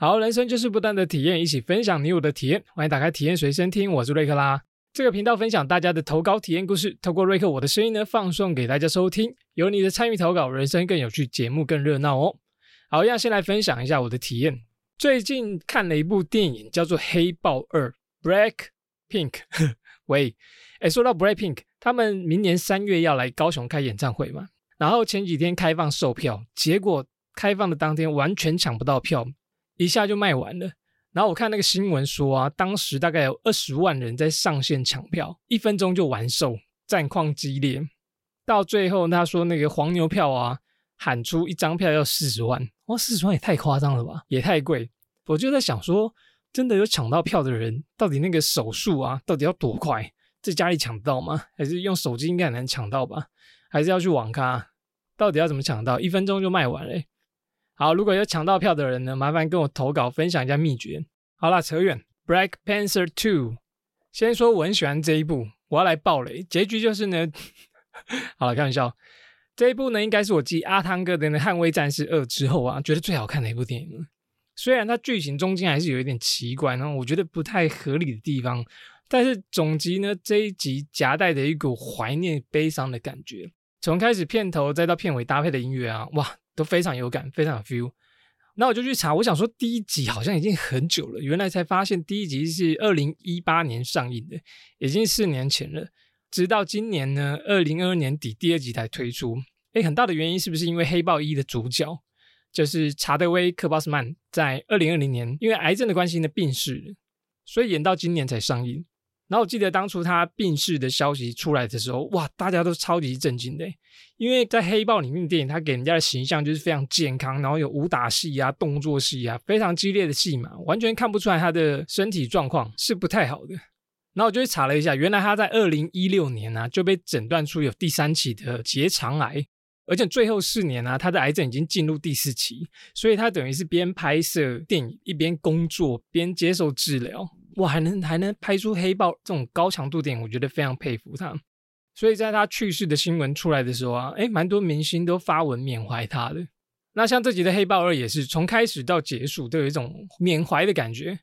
好，人生就是不断的体验，一起分享你我的体验。欢迎打开体验随身听，我是瑞克啦。这个频道分享大家的投稿体验故事，透过瑞克我的声音呢，放送给大家收听。有你的参与投稿，人生更有趣，节目更热闹哦。好，要先来分享一下我的体验。最近看了一部电影，叫做《黑豹二》（Black Pink）。喂，哎，说到 Black Pink，他们明年三月要来高雄开演唱会嘛？然后前几天开放售票，结果开放的当天完全抢不到票。一下就卖完了，然后我看那个新闻说啊，当时大概有二十万人在上线抢票，一分钟就完售，战况激烈。到最后他说那个黄牛票啊，喊出一张票要四十万，哇，四十万也太夸张了吧，也太贵。我就在想说，真的有抢到票的人，到底那个手速啊，到底要多快？在家里抢得到吗？还是用手机应该很难抢到吧？还是要去网咖？到底要怎么抢到？一分钟就卖完了？好，如果有抢到票的人呢，麻烦跟我投稿分享一下秘诀。好了，扯远。Black Panther Two，先说我很喜欢这一部，我要来爆雷。结局就是呢，好了，开玩笑。这一部呢，应该是我继阿汤哥的《捍卫战士二》之后啊，觉得最好看的一部电影。虽然它剧情中间还是有一点奇怪，然后我觉得不太合理的地方，但是总集呢这一集夹带着一股怀念悲伤的感觉。从开始片头再到片尾搭配的音乐啊，哇！都非常有感，非常有 feel。那我就去查，我想说第一集好像已经很久了，原来才发现第一集是二零一八年上映的，已经四年前了。直到今年呢，二零二二年底第二集才推出。诶，很大的原因是不是因为《黑豹一》的主角就是查德威·克巴斯曼在二零二零年因为癌症的关系呢病逝了，所以演到今年才上映。然后我记得当初他病逝的消息出来的时候，哇，大家都超级震惊的，因为在《黑豹》里面的电影，他给人家的形象就是非常健康，然后有武打戏啊、动作戏啊，非常激烈的戏嘛，完全看不出来他的身体状况是不太好的。然后我就去查了一下，原来他在二零一六年呢就被诊断出有第三期的结肠癌，而且最后四年呢，他的癌症已经进入第四期，所以他等于是边拍摄电影一边工作边接受治疗。哇，还能还能拍出黑豹这种高强度电影，我觉得非常佩服他。所以在他去世的新闻出来的时候啊，哎，蛮多明星都发文缅怀他的。那像这集的黑豹二也是从开始到结束都有一种缅怀的感觉。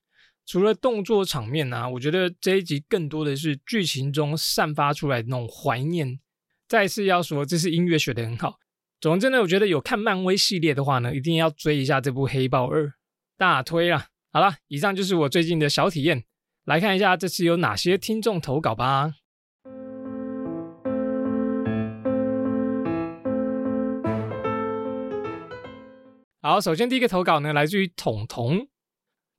除了动作场面啊，我觉得这一集更多的是剧情中散发出来的那种怀念。再次要说，这是音乐学的很好。总之呢，我觉得有看漫威系列的话呢，一定要追一下这部黑豹二，大推啦。好了，以上就是我最近的小体验。来看一下这次有哪些听众投稿吧。好，首先第一个投稿呢，来自于彤彤。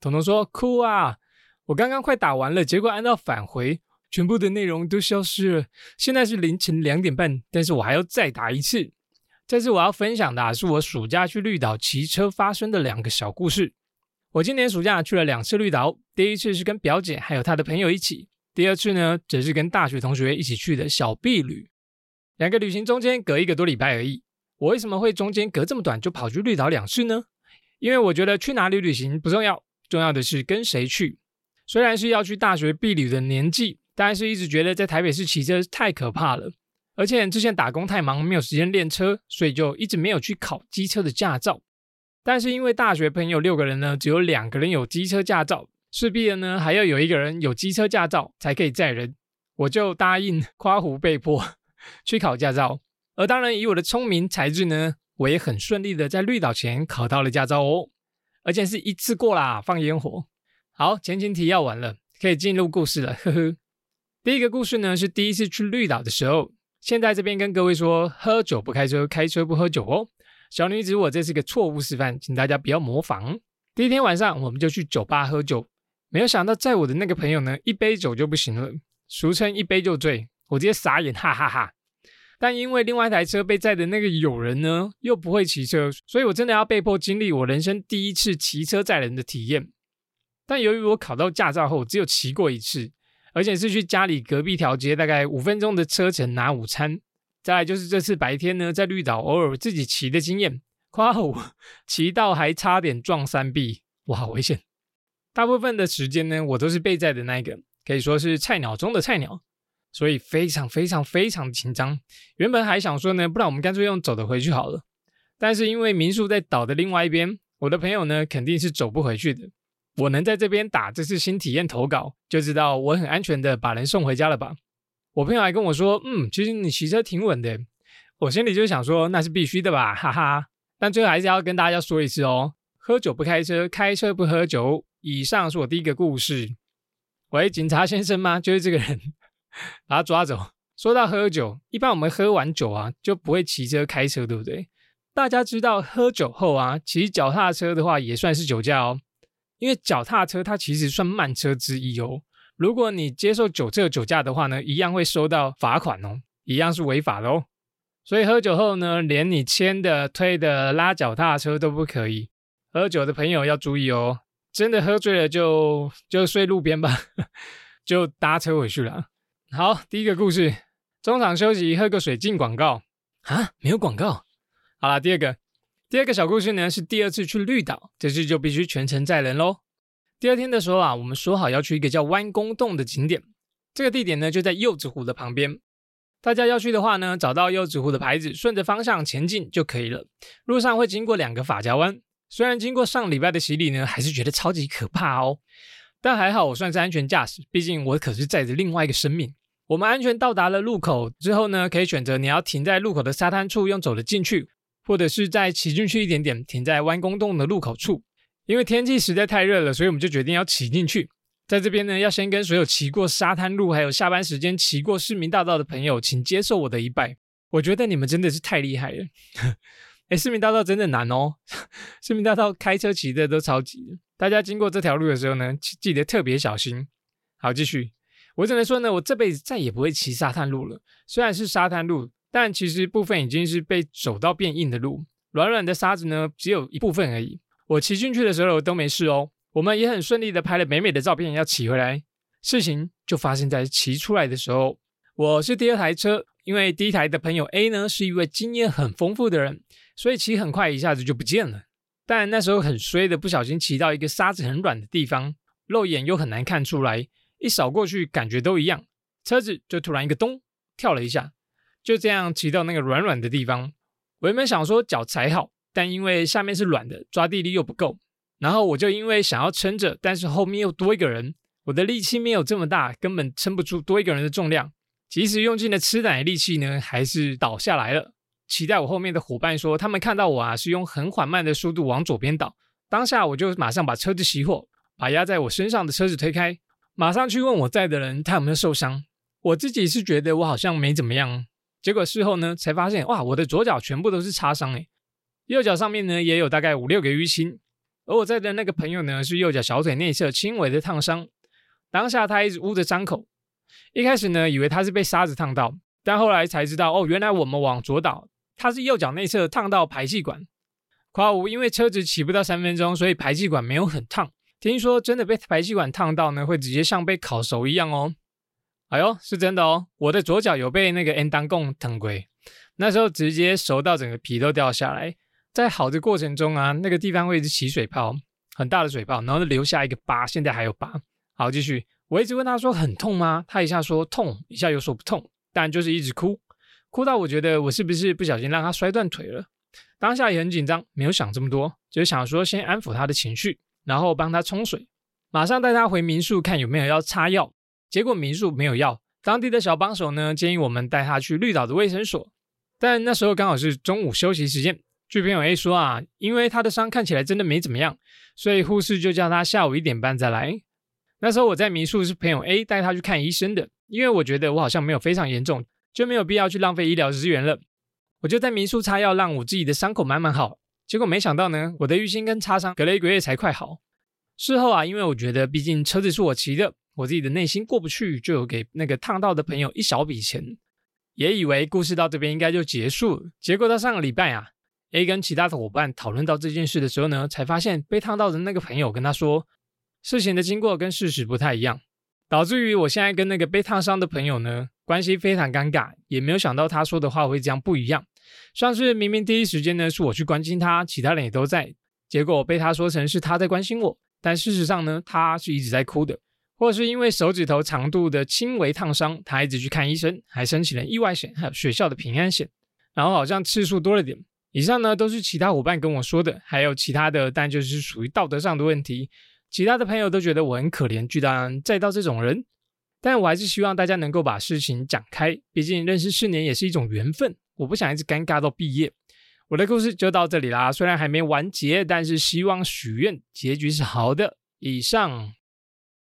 彤彤说：“哭啊！我刚刚快打完了，结果按到返回，全部的内容都消失了。现在是凌晨两点半，但是我还要再打一次。这次我要分享的是我暑假去绿岛骑车发生的两个小故事。”我今年暑假去了两次绿岛，第一次是跟表姐还有她的朋友一起，第二次呢则是跟大学同学一起去的小避旅。两个旅行中间隔一个多礼拜而已。我为什么会中间隔这么短就跑去绿岛两次呢？因为我觉得去哪里旅行不重要，重要的是跟谁去。虽然是要去大学避旅的年纪，但是一直觉得在台北市骑车太可怕了，而且之前打工太忙没有时间练车，所以就一直没有去考机车的驾照。但是因为大学朋友六个人呢，只有两个人有机车驾照，势必的呢还要有一个人有机车驾照才可以载人，我就答应 夸胡被迫 去考驾照。而当然以我的聪明才智呢，我也很顺利的在绿岛前考到了驾照哦，而且是一次过啦，放烟火。好，前情提要完了，可以进入故事了，呵呵。第一个故事呢是第一次去绿岛的时候，现在这边跟各位说，喝酒不开车，开车不喝酒哦。小女子，我这是个错误示范，请大家不要模仿。第一天晚上，我们就去酒吧喝酒，没有想到载我的那个朋友呢，一杯酒就不行了，俗称一杯就醉，我直接傻眼，哈哈哈。但因为另外一台车被载的那个友人呢，又不会骑车，所以我真的要被迫经历我人生第一次骑车载人的体验。但由于我考到驾照后只有骑过一次，而且是去家里隔壁条街，大概五分钟的车程拿午餐。再来就是这次白天呢，在绿岛偶尔自己骑的经验，夸我 骑到还差点撞山壁，哇，好危险！大部分的时间呢，我都是被载的那一个，可以说是菜鸟中的菜鸟，所以非常非常非常紧张。原本还想说呢，不然我们干脆用走的回去好了。但是因为民宿在岛的另外一边，我的朋友呢肯定是走不回去的。我能在这边打这次新体验投稿，就知道我很安全的把人送回家了吧？我朋友还跟我说，嗯，其实你骑车挺稳的。我心里就想说，那是必须的吧，哈哈。但最后还是要跟大家说一次哦，喝酒不开车，开车不喝酒。以上是我第一个故事。喂，警察先生吗？就是这个人，把他抓走。说到喝酒，一般我们喝完酒啊，就不会骑车开车，对不对？大家知道喝酒后啊，骑脚踏车的话也算是酒驾哦。因为脚踏车它其实算慢车之一哦。如果你接受酒测酒驾的话呢，一样会收到罚款哦，一样是违法的哦。所以喝酒后呢，连你牵的、推的、拉脚踏车都不可以。喝酒的朋友要注意哦，真的喝醉了就就睡路边吧，就搭车回去了。好，第一个故事，中场休息喝个水进广告啊，没有广告。好了，第二个。第二个小故事呢，是第二次去绿岛，这次就必须全程载人喽。第二天的时候啊，我们说好要去一个叫弯弓洞的景点，这个地点呢就在柚子湖的旁边。大家要去的话呢，找到柚子湖的牌子，顺着方向前进就可以了。路上会经过两个法家湾，虽然经过上礼拜的洗礼呢，还是觉得超级可怕哦。但还好我算是安全驾驶，毕竟我可是载着另外一个生命。我们安全到达了路口之后呢，可以选择你要停在路口的沙滩处，用走的进去。或者是在骑进去一点点，停在弯弓洞的路口处。因为天气实在太热了，所以我们就决定要骑进去。在这边呢，要先跟所有骑过沙滩路，还有下班时间骑过市民大道的朋友，请接受我的一拜。我觉得你们真的是太厉害了。哎，市民大道真的难哦，市民大道开车骑的都超级。大家经过这条路的时候呢，记得特别小心。好，继续。我只能说呢，我这辈子再也不会骑沙滩路了。虽然是沙滩路。但其实部分已经是被走到变硬的路，软软的沙子呢，只有一部分而已。我骑进去的时候都没事哦，我们也很顺利的拍了美美的照片，要骑回来。事情就发生在骑出来的时候，我是第二台车，因为第一台的朋友 A 呢是一位经验很丰富的人，所以骑很快一下子就不见了。但那时候很衰的，不小心骑到一个沙子很软的地方，肉眼又很难看出来，一扫过去感觉都一样，车子就突然一个咚跳了一下。就这样骑到那个软软的地方，我原本想说脚踩好，但因为下面是软的，抓地力又不够。然后我就因为想要撑着，但是后面又多一个人，我的力气没有这么大，根本撑不住多一个人的重量。即使用尽了吃奶力气呢，还是倒下来了。骑在我后面的伙伴说，他们看到我啊，是用很缓慢的速度往左边倒。当下我就马上把车子熄火，把压在我身上的车子推开，马上去问我在的人他有没有受伤。我自己是觉得我好像没怎么样。结果事后呢，才发现哇，我的左脚全部都是擦伤诶，右脚上面呢也有大概五六个淤青，而我在的那个朋友呢是右脚小腿内侧轻微的烫伤，当下他一直捂着伤口，一开始呢以为他是被沙子烫到，但后来才知道哦，原来我们往左倒，他是右脚内侧烫到排气管，夸无因为车子骑不到三分钟，所以排气管没有很烫，听说真的被排气管烫到呢，会直接像被烤熟一样哦。哎呦，是真的哦！我的左脚有被那个 N 当贡疼鬼，那时候直接熟到整个皮都掉下来。在好的过程中啊，那个地方会一直起水泡，很大的水泡，然后留下一个疤，现在还有疤。好，继续。我一直问他说很痛吗？他一下说痛，一下又说不痛，但就是一直哭，哭到我觉得我是不是不小心让他摔断腿了？当下也很紧张，没有想这么多，只是想说先安抚他的情绪，然后帮他冲水，马上带他回民宿看有没有要擦药。结果民宿没有药，当地的小帮手呢建议我们带他去绿岛的卫生所，但那时候刚好是中午休息时间。据朋友 A 说啊，因为他的伤看起来真的没怎么样，所以护士就叫他下午一点半再来。那时候我在民宿是朋友 A 带他去看医生的，因为我觉得我好像没有非常严重，就没有必要去浪费医疗资源了。我就在民宿擦药，让我自己的伤口慢慢好。结果没想到呢，我的淤青跟擦伤隔了一个月才快好。事后啊，因为我觉得毕竟车子是我骑的。我自己的内心过不去，就有给那个烫到的朋友一小笔钱，也以为故事到这边应该就结束。结果到上个礼拜啊，A 跟其他的伙伴讨论到这件事的时候呢，才发现被烫到的那个朋友跟他说，事情的经过跟事实不太一样，导致于我现在跟那个被烫伤的朋友呢关系非常尴尬，也没有想到他说的话会这样不一样。像是明明第一时间呢是我去关心他，其他人也都在，结果被他说成是他在关心我，但事实上呢，他是一直在哭的。或是因为手指头长度的轻微烫伤，他一直去看医生，还申请了意外险，还有学校的平安险，然后好像次数多了点，以上呢都是其他伙伴跟我说的，还有其他的，但就是属于道德上的问题。其他的朋友都觉得我很可怜，巨大再到这种人，但我还是希望大家能够把事情讲开，毕竟认识四年也是一种缘分，我不想一直尴尬到毕业。我的故事就到这里啦，虽然还没完结，但是希望许愿结局是好的。以上，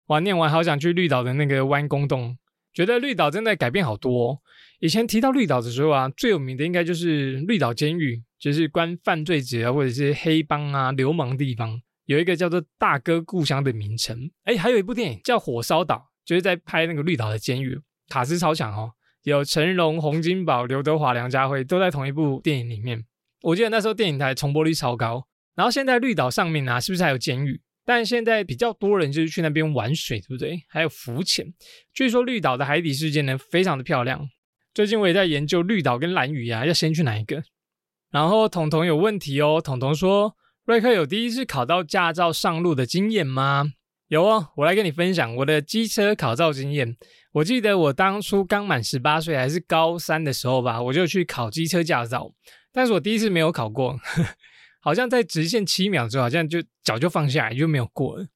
哇，念完好想去绿岛的那个弯弓洞，觉得绿岛真的改变好多。以前提到绿岛的时候啊，最有名的应该就是绿岛监狱，就是关犯罪者啊或者是黑帮啊、流氓地方，有一个叫做大哥故乡的名称。哎，还有一部电影叫《火烧岛》，就是在拍那个绿岛的监狱，卡斯超强哦，有成龙、洪金宝、刘德华、梁家辉都在同一部电影里面。我记得那时候电影台重播率超高。然后现在绿岛上面啊，是不是还有监狱？但现在比较多人就是去那边玩水，对不对？还有浮潜。据说绿岛的海底世界呢，非常的漂亮。最近我也在研究绿岛跟蓝屿啊，要先去哪一个？然后彤彤有问题哦，彤彤说：瑞克有第一次考到驾照上路的经验吗？有哦，我来跟你分享我的机车考照经验。我记得我当初刚满十八岁，还是高三的时候吧，我就去考机车驾照，但是我第一次没有考过，好像在直线七秒之后，好像就脚就放下来就没有过了。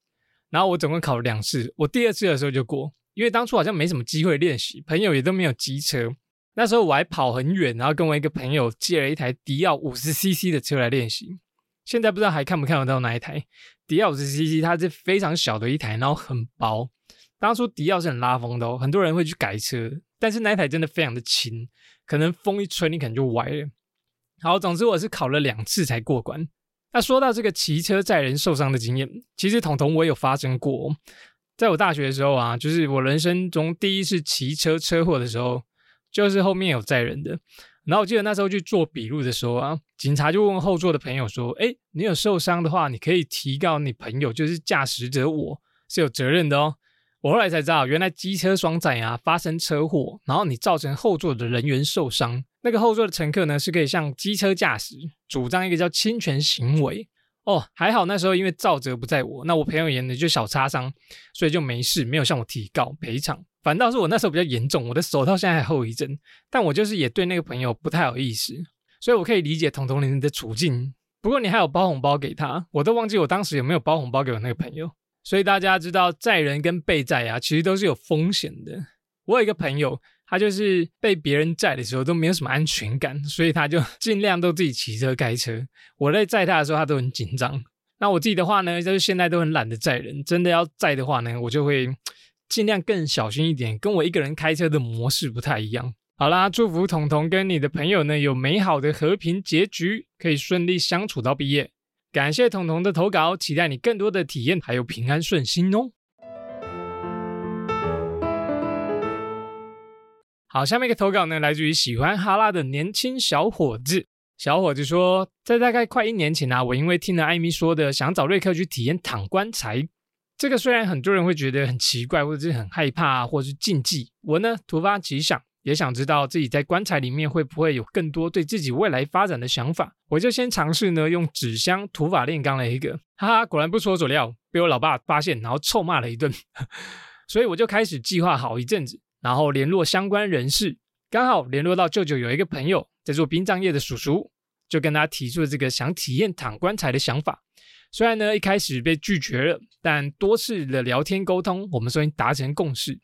然后我总共考了两次，我第二次的时候就过，因为当初好像没什么机会练习，朋友也都没有机车。那时候我还跑很远，然后跟我一个朋友借了一台迪奥五十 CC 的车来练习。现在不知道还看不看得到那一台迪奥五十 CC，它是非常小的一台，然后很薄。当初迪奥是很拉风的哦，很多人会去改车，但是那一台真的非常的轻，可能风一吹你可能就歪了。好，总之我是考了两次才过关。那说到这个骑车载人受伤的经验，其实彤彤我有发生过。在我大学的时候啊，就是我人生中第一次骑车车祸的时候。就是后面有载人的，然后我记得那时候去做笔录的时候啊，警察就问后座的朋友说：“哎，你有受伤的话，你可以提告你朋友，就是驾驶者，我是有责任的哦。”我后来才知道，原来机车双载啊发生车祸，然后你造成后座的人员受伤，那个后座的乘客呢是可以向机车驾驶主张一个叫侵权行为。哦，还好那时候因为造责不在我，那我朋友也呢就小擦伤，所以就没事，没有向我提告赔偿。反倒是我那时候比较严重，我的手到现在还后遗症。但我就是也对那个朋友不太好意思，所以我可以理解彤彤你的处境。不过你还有包红包给他，我都忘记我当时有没有包红包给我那个朋友。所以大家知道载人跟被载啊，其实都是有风险的。我有一个朋友，他就是被别人载的时候都没有什么安全感，所以他就尽量都自己骑车开车。我在载他的时候，他都很紧张。那我自己的话呢，就是现在都很懒得载人，真的要载的话呢，我就会。尽量更小心一点，跟我一个人开车的模式不太一样。好啦，祝福彤彤跟你的朋友呢有美好的和平结局，可以顺利相处到毕业。感谢彤彤的投稿，期待你更多的体验，还有平安顺心哦。好，下面一个投稿呢，来自于喜欢哈拉的年轻小伙子。小伙子说，在大概快一年前啊，我因为听了艾米说的，想找瑞克去体验躺棺材。这个虽然很多人会觉得很奇怪，或者是很害怕，或者是禁忌，我呢突发奇想，也想知道自己在棺材里面会不会有更多对自己未来发展的想法，我就先尝试呢用纸箱土法炼钢了一个，哈哈，果然不出我所料，被我老爸发现，然后臭骂了一顿，所以我就开始计划好一阵子，然后联络相关人士，刚好联络到舅舅有一个朋友在做殡葬业的叔叔，就跟他提出了这个想体验躺棺材的想法。虽然呢一开始被拒绝了，但多次的聊天沟通，我们终于达成共识。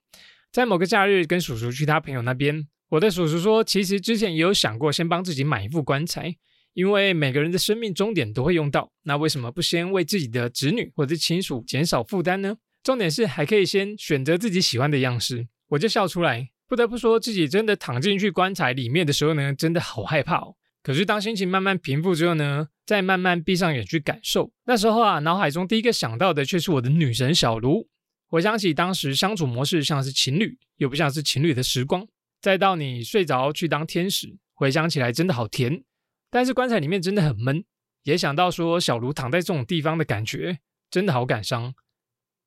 在某个假日，跟叔叔去他朋友那边，我的叔叔说，其实之前也有想过先帮自己买一副棺材，因为每个人的生命终点都会用到，那为什么不先为自己的子女或者亲属减少负担呢？重点是还可以先选择自己喜欢的样式。我就笑出来，不得不说自己真的躺进去棺材里面的时候呢，真的好害怕哦。可是当心情慢慢平复之后呢？再慢慢闭上眼去感受，那时候啊，脑海中第一个想到的却是我的女神小卢。回想起当时相处模式，像是情侣，又不像是情侣的时光。再到你睡着去当天使，回想起来真的好甜。但是棺材里面真的很闷，也想到说小卢躺在这种地方的感觉，真的好感伤。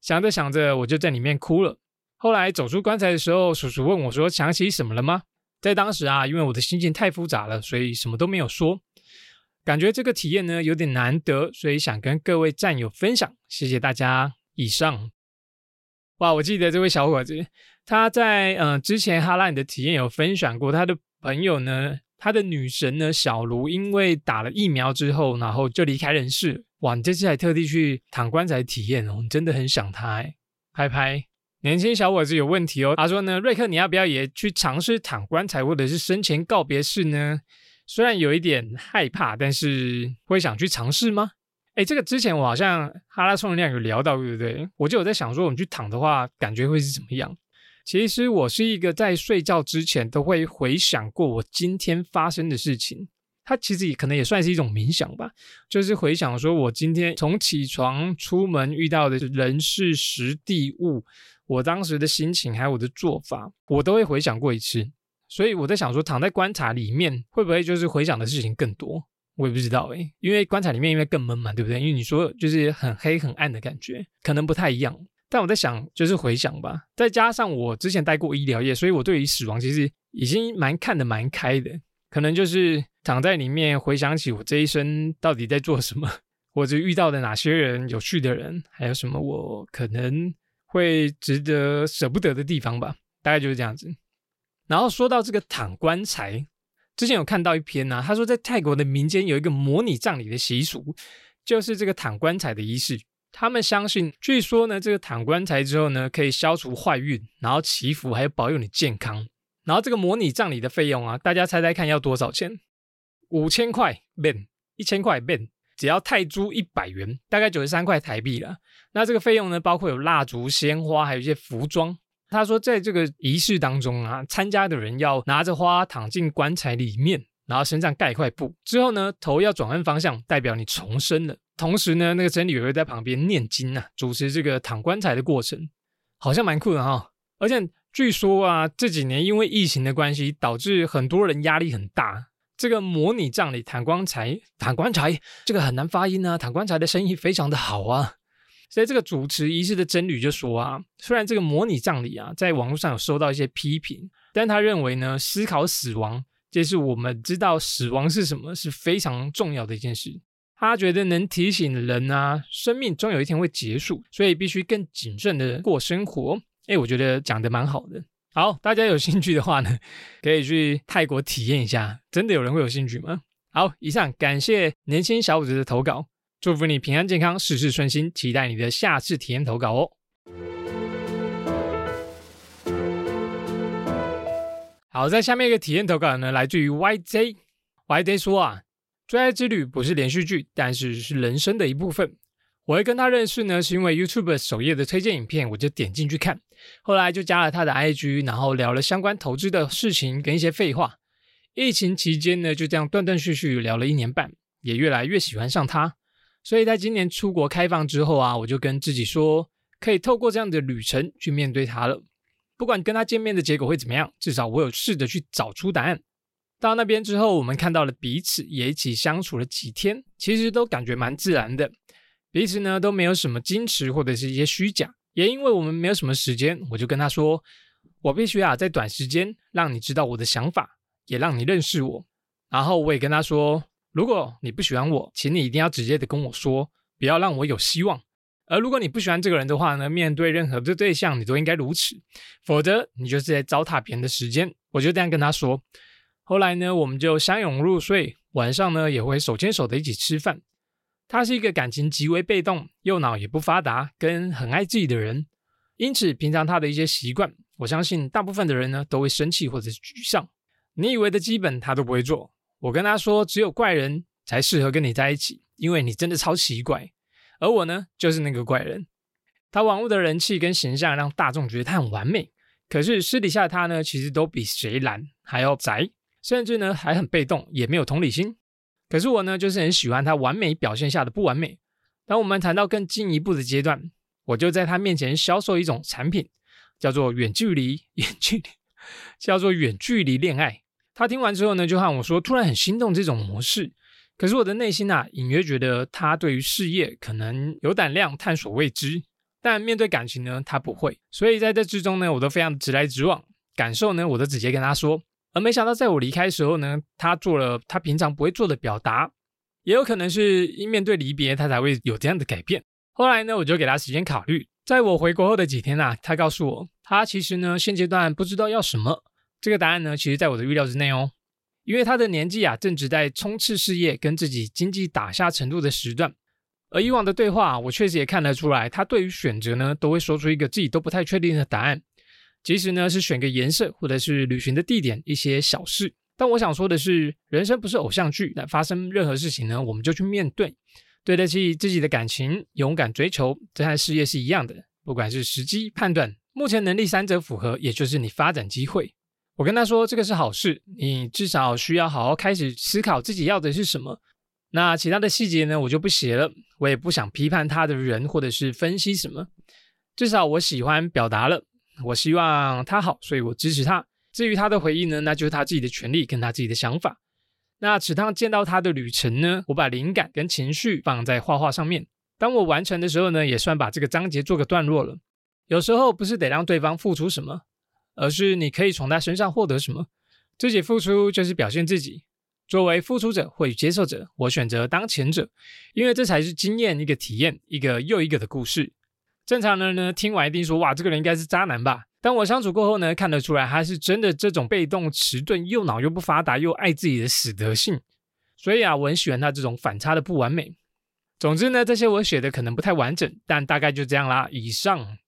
想着想着，我就在里面哭了。后来走出棺材的时候，叔叔问我说：“想起什么了吗？”在当时啊，因为我的心情太复杂了，所以什么都没有说。感觉这个体验呢有点难得，所以想跟各位战友分享，谢谢大家。以上，哇，我记得这位小伙子，他在嗯之前哈拉你的体验有分享过，他的朋友呢，他的女神呢小卢因为打了疫苗之后，然后就离开人世。哇，你这次还特地去躺棺材体验哦，你真的很想他哎。拍拍，年轻小伙子有问题哦。他说呢，瑞克，你要不要也去尝试躺棺材或者是生前告别式呢？虽然有一点害怕，但是会想去尝试吗？哎，这个之前我好像哈拉充能量有聊到，对不对？我就有在想说，我们去躺的话，感觉会是怎么样？其实我是一个在睡觉之前都会回想过我今天发生的事情，它其实也可能也算是一种冥想吧，就是回想说我今天从起床出门遇到的人事时地物，我当时的心情还有我的做法，我都会回想过一次。所以我在想说，躺在棺材里面会不会就是回想的事情更多？我也不知道诶，因为棺材里面因为更闷嘛，对不对？因为你说就是很黑很暗的感觉，可能不太一样。但我在想，就是回想吧，再加上我之前待过医疗业，所以我对于死亡其实已经蛮看得蛮开的。可能就是躺在里面回想起我这一生到底在做什么，或者遇到的哪些人有趣的人，还有什么我可能会值得舍不得的地方吧，大概就是这样子。然后说到这个躺棺材，之前有看到一篇呢，他说在泰国的民间有一个模拟葬礼的习俗，就是这个躺棺材的仪式。他们相信，据说呢，这个躺棺材之后呢，可以消除坏运，然后祈福，还有保佑你健康。然后这个模拟葬礼的费用啊，大家猜猜看要多少钱？五千块 ben，一千块 ben，只要泰铢一百元，大概九十三块台币了。那这个费用呢，包括有蜡烛、鲜花，还有一些服装。他说，在这个仪式当中啊，参加的人要拿着花躺进棺材里面，然后身上盖一块布，之后呢，头要转换方向，代表你重生了。同时呢，那个僧侣也会在旁边念经啊，主持这个躺棺材的过程，好像蛮酷的哈。而且据说啊，这几年因为疫情的关系，导致很多人压力很大。这个模拟葬礼躺棺材，躺棺材这个很难发音啊，躺棺材的生意非常的好啊。所以这个主持仪式的真理就说啊，虽然这个模拟葬礼啊，在网络上有收到一些批评，但他认为呢，思考死亡，这是我们知道死亡是什么是非常重要的一件事。他觉得能提醒人啊，生命终有一天会结束，所以必须更谨慎的过生活。哎，我觉得讲的蛮好的。好，大家有兴趣的话呢，可以去泰国体验一下。真的有人会有兴趣吗？好，以上感谢年轻小伙子的投稿。祝福你平安健康，事事顺心，期待你的下次体验投稿哦。好，在下面一个体验投稿呢，来自于 YJ。YJ 说啊，追爱之旅不是连续剧，但是是人生的一部分。我会跟他认识呢，是因为 YouTube 首页的推荐影片，我就点进去看，后来就加了他的 IG，然后聊了相关投资的事情跟一些废话。疫情期间呢，就这样断断续续聊了一年半，也越来越喜欢上他。所以在今年出国开放之后啊，我就跟自己说，可以透过这样的旅程去面对他了。不管跟他见面的结果会怎么样，至少我有试着去找出答案。到那边之后，我们看到了彼此，也一起相处了几天，其实都感觉蛮自然的。彼此呢都没有什么矜持或者是一些虚假。也因为我们没有什么时间，我就跟他说，我必须啊在短时间让你知道我的想法，也让你认识我。然后我也跟他说。如果你不喜欢我，请你一定要直接的跟我说，不要让我有希望。而如果你不喜欢这个人的话呢，面对任何的对象，你都应该如此，否则你就是在糟蹋别人的时间。我就这样跟他说。后来呢，我们就相拥入睡，晚上呢也会手牵手的一起吃饭。他是一个感情极为被动，右脑也不发达，跟很爱自己的人，因此平常他的一些习惯，我相信大部分的人呢都会生气或者是沮丧。你以为的基本他都不会做。我跟他说，只有怪人才适合跟你在一起，因为你真的超奇怪。而我呢，就是那个怪人。他网络的人气跟形象让大众觉得他很完美，可是私底下他呢，其实都比谁懒还要宅，甚至呢还很被动，也没有同理心。可是我呢，就是很喜欢他完美表现下的不完美。当我们谈到更进一步的阶段，我就在他面前销售一种产品，叫做远距离，远距离，叫做远距离恋爱。他听完之后呢，就和我说，突然很心动这种模式。可是我的内心啊，隐约觉得他对于事业可能有胆量探索未知，但面对感情呢，他不会。所以在这之中呢，我都非常直来直往，感受呢，我都直接跟他说。而没想到，在我离开时候呢，他做了他平常不会做的表达，也有可能是因面对离别，他才会有这样的改变。后来呢，我就给他时间考虑。在我回国后的几天啊，他告诉我，他其实呢，现阶段不知道要什么。这个答案呢，其实在我的预料之内哦。因为他的年纪啊正值在冲刺事业跟自己经济打下程度的时段。而以往的对话，我确实也看得出来，他对于选择呢，都会说出一个自己都不太确定的答案。即使呢是选个颜色，或者是旅行的地点，一些小事。但我想说的是，人生不是偶像剧，那发生任何事情呢，我们就去面对，对得起自己的感情，勇敢追求，这和事业是一样的。不管是时机判断，目前能力三者符合，也就是你发展机会。我跟他说，这个是好事，你至少需要好好开始思考自己要的是什么。那其他的细节呢，我就不写了。我也不想批判他的人，或者是分析什么。至少我喜欢表达了，我希望他好，所以我支持他。至于他的回应呢，那就是他自己的权利跟他自己的想法。那此趟见到他的旅程呢，我把灵感跟情绪放在画画上面。当我完成的时候呢，也算把这个章节做个段落了。有时候不是得让对方付出什么，而是你可以从他身上获得什么。自己付出就是表现自己。作为付出者或接受者，我选择当前者，因为这才是经验一个体验，一个又一个的故事。正常人呢，听完一定说：“哇，这个人应该是渣男吧？”但我相处过后呢，看得出来他是真的这种被动、迟钝、又脑又不发达、又爱自己的死德性。所以啊，我很喜欢他这种反差的不完美。总之呢，这些我写的可能不太完整，但大概就这样啦。以上，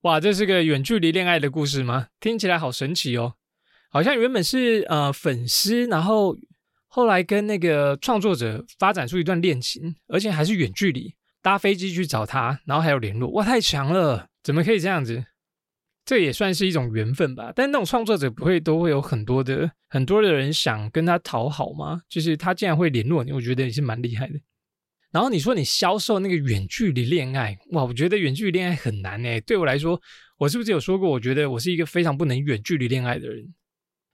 哇，这是个远距离恋爱的故事吗？听起来好神奇哦。好像原本是呃粉丝，然后后来跟那个创作者发展出一段恋情，而且还是远距离搭飞机去找他，然后还有联络，哇，太强了！怎么可以这样子？这也算是一种缘分吧。但那种创作者不会都会有很多的很多的人想跟他讨好吗？就是他竟然会联络你，我觉得也是蛮厉害的。然后你说你销售那个远距离恋爱，哇，我觉得远距离恋爱很难诶。对我来说，我是不是有说过，我觉得我是一个非常不能远距离恋爱的人？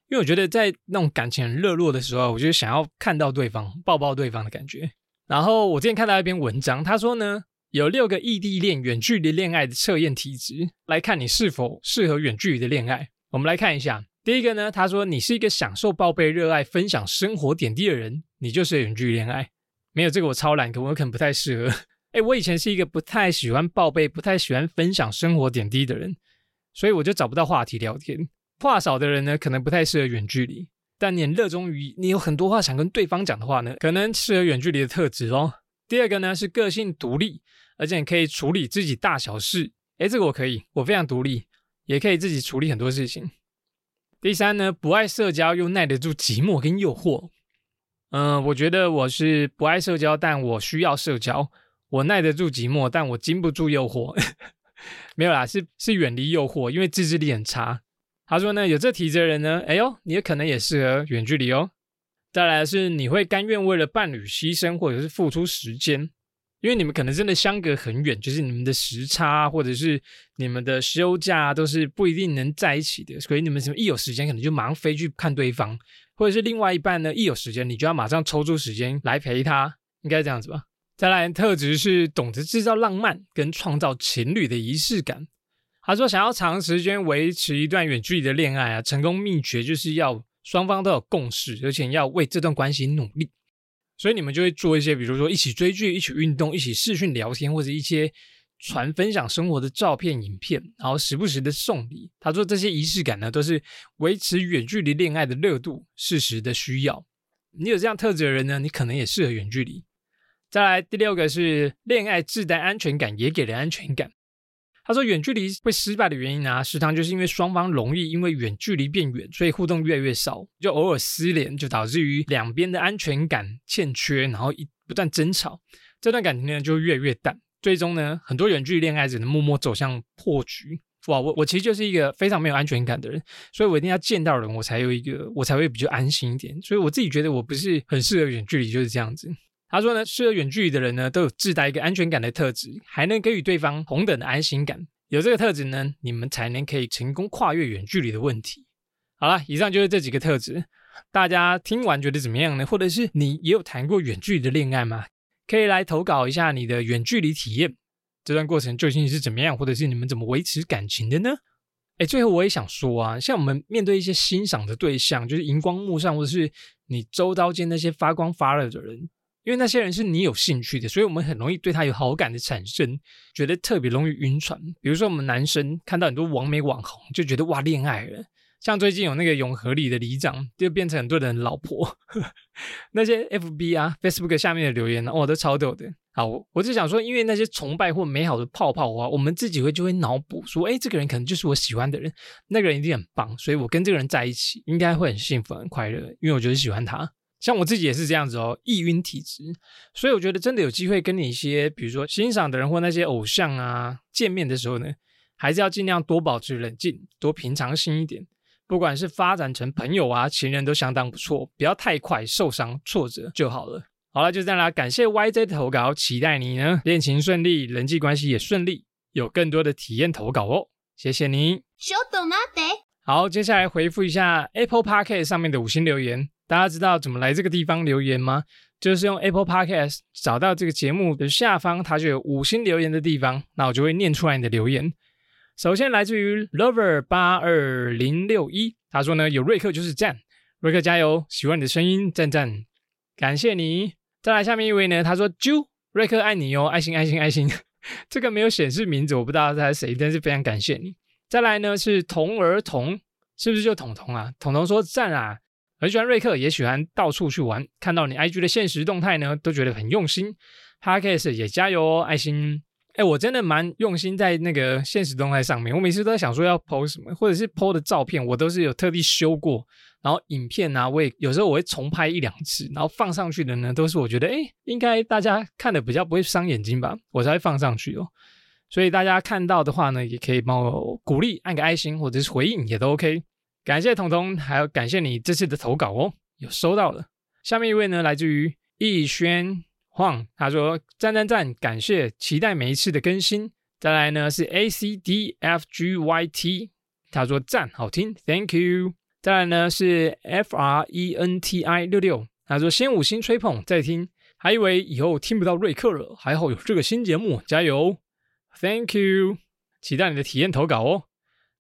因为我觉得在那种感情很热络的时候，我就想要看到对方，抱抱对方的感觉。然后我之前看到一篇文章，他说呢，有六个异地恋远距离恋爱的测验体质，来看你是否适合远距离的恋爱。我们来看一下，第一个呢，他说你是一个享受报备、热爱分享生活点滴的人，你就是远距离恋爱。没有这个我超懒，可我可能不太适合。哎，我以前是一个不太喜欢报备、不太喜欢分享生活点滴的人，所以我就找不到话题聊天。话少的人呢，可能不太适合远距离；但你很热衷于你有很多话想跟对方讲的话呢，可能适合远距离的特质哦。第二个呢是个性独立，而且可以处理自己大小事。哎，这个我可以，我非常独立，也可以自己处理很多事情。第三呢，不爱社交又耐得住寂寞跟诱惑。嗯，我觉得我是不爱社交，但我需要社交。我耐得住寂寞，但我经不住诱惑。没有啦，是是远离诱惑，因为自制力很差。他说呢，有这体质的人呢，哎呦，你也可能也适合远距离哦。再来是你会甘愿为了伴侣牺牲或者是付出时间，因为你们可能真的相隔很远，就是你们的时差或者是你们的休假都是不一定能在一起的，所以你们什么一有时间可能就马上飞去看对方，或者是另外一半呢一有时间你就要马上抽出时间来陪他，应该这样子吧。再来特质是懂得制造浪漫跟创造情侣的仪式感。他说：“想要长时间维持一段远距离的恋爱啊，成功秘诀就是要双方都有共识，而且要为这段关系努力。所以你们就会做一些，比如说一起追剧、一起运动、一起视讯聊天，或者一些传分享生活的照片、影片，然后时不时的送礼。他说这些仪式感呢，都是维持远距离恋爱的热度、事实的需要。你有这样特质的人呢，你可能也适合远距离。再来第六个是恋爱自带安全感，也给人安全感。”他说，远距离会失败的原因啊，时常就是因为双方容易因为远距离变远，所以互动越来越少，就偶尔失联，就导致于两边的安全感欠缺，然后一不断争吵，这段感情呢就越来越淡，最终呢，很多远距离恋爱只能默默走向破局。哇，我我其实就是一个非常没有安全感的人，所以我一定要见到人，我才有一个，我才会比较安心一点。所以我自己觉得我不是很适合远距离，就是这样子。他说呢，适合远距离的人呢，都有自带一个安全感的特质，还能给予对方同等的安心感。有这个特质呢，你们才能可以成功跨越远距离的问题。好了，以上就是这几个特质，大家听完觉得怎么样呢？或者是你也有谈过远距离的恋爱吗？可以来投稿一下你的远距离体验，这段过程究竟是怎么样，或者是你们怎么维持感情的呢？哎，最后我也想说啊，像我们面对一些欣赏的对象，就是荧光幕上或者是你周遭间那些发光发热的人。因为那些人是你有兴趣的，所以我们很容易对他有好感的产生，觉得特别容易晕船。比如说，我们男生看到很多网美网红，就觉得哇恋爱了，像最近有那个永和里的里长，就变成很多人老婆。那些 FB 啊、Facebook 下面的留言呢，哇，都超逗的。好，我就想说，因为那些崇拜或美好的泡泡啊，我们自己会就会脑补说，哎，这个人可能就是我喜欢的人，那个人一定很棒，所以我跟这个人在一起应该会很幸福、很快乐，因为我就是喜欢他。像我自己也是这样子哦，易晕体质，所以我觉得真的有机会跟你一些，比如说欣赏的人或那些偶像啊见面的时候呢，还是要尽量多保持冷静，多平常心一点。不管是发展成朋友啊、情人，都相当不错，不要太快受伤、挫折就好了。好了，就这样啦，感谢 YJ 的投稿，期待你呢恋情顺利，人际关系也顺利，有更多的体验投稿哦，谢谢你。好，接下来回复一下 Apple Podcast 上面的五星留言。大家知道怎么来这个地方留言吗？就是用 Apple Podcast 找到这个节目的下方，它就有五星留言的地方，那我就会念出来你的留言。首先来自于 Lover 八二零六一，他说呢有瑞克就是赞，瑞克加油，喜欢你的声音，赞赞，感谢你。再来下面一位呢，他说 Ju 瑞克爱你哦，爱心爱心爱心，这个没有显示名字，我不知道他是谁，但是非常感谢你。再来呢是童儿童，是不是就童童啊？童童说赞啊，很喜欢瑞克，也喜欢到处去玩，看到你 IG 的现实动态呢，都觉得很用心。Podcast 也加油哦，爱心。哎，我真的蛮用心在那个现实动态上面。我每次都在想说要 PO 什么，或者是 PO 的照片，我都是有特地修过。然后影片啊，我也有时候我会重拍一两次，然后放上去的呢，都是我觉得哎，应该大家看的比较不会伤眼睛吧，我才会放上去哦。所以大家看到的话呢，也可以帮我鼓励，按个爱心或者是回应也都 OK。感谢彤彤，还有感谢你这次的投稿哦，有收到了。下面一位呢，来自于逸轩。晃，他说赞赞赞，感谢，期待每一次的更新。再来呢是 A C D F G Y T，他说赞，好听，Thank you。再来呢是 F R E N T I 六六，他说先五星吹捧再听，还以为以后听不到瑞克了，还好有这个新节目，加油，Thank you，期待你的体验投稿哦。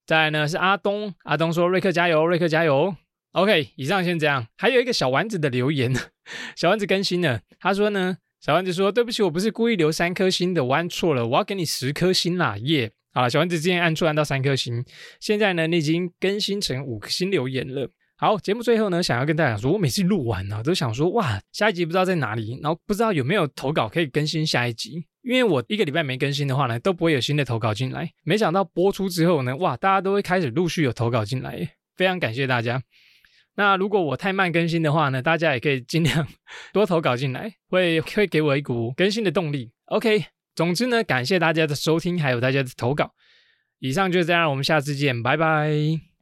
再来呢是阿东，阿东说瑞克加油，瑞克加油。OK，以上先这样，还有一个小丸子的留言，小丸子更新了，他说呢。小丸子说：“对不起，我不是故意留三颗星的，我按错了，我要给你十颗星啦，耶！啊，小丸子之前按错，按到三颗星，现在呢，你已经更新成五颗星留言了。好，节目最后呢，想要跟大家说，我每次录完呢，都想说，哇，下一集不知道在哪里，然后不知道有没有投稿可以更新下一集，因为我一个礼拜没更新的话呢，都不会有新的投稿进来。没想到播出之后呢，哇，大家都会开始陆续有投稿进来，非常感谢大家。”那如果我太慢更新的话呢，大家也可以尽量多投稿进来，会会给我一股更新的动力。OK，总之呢，感谢大家的收听，还有大家的投稿。以上就是这样，我们下次见，拜拜。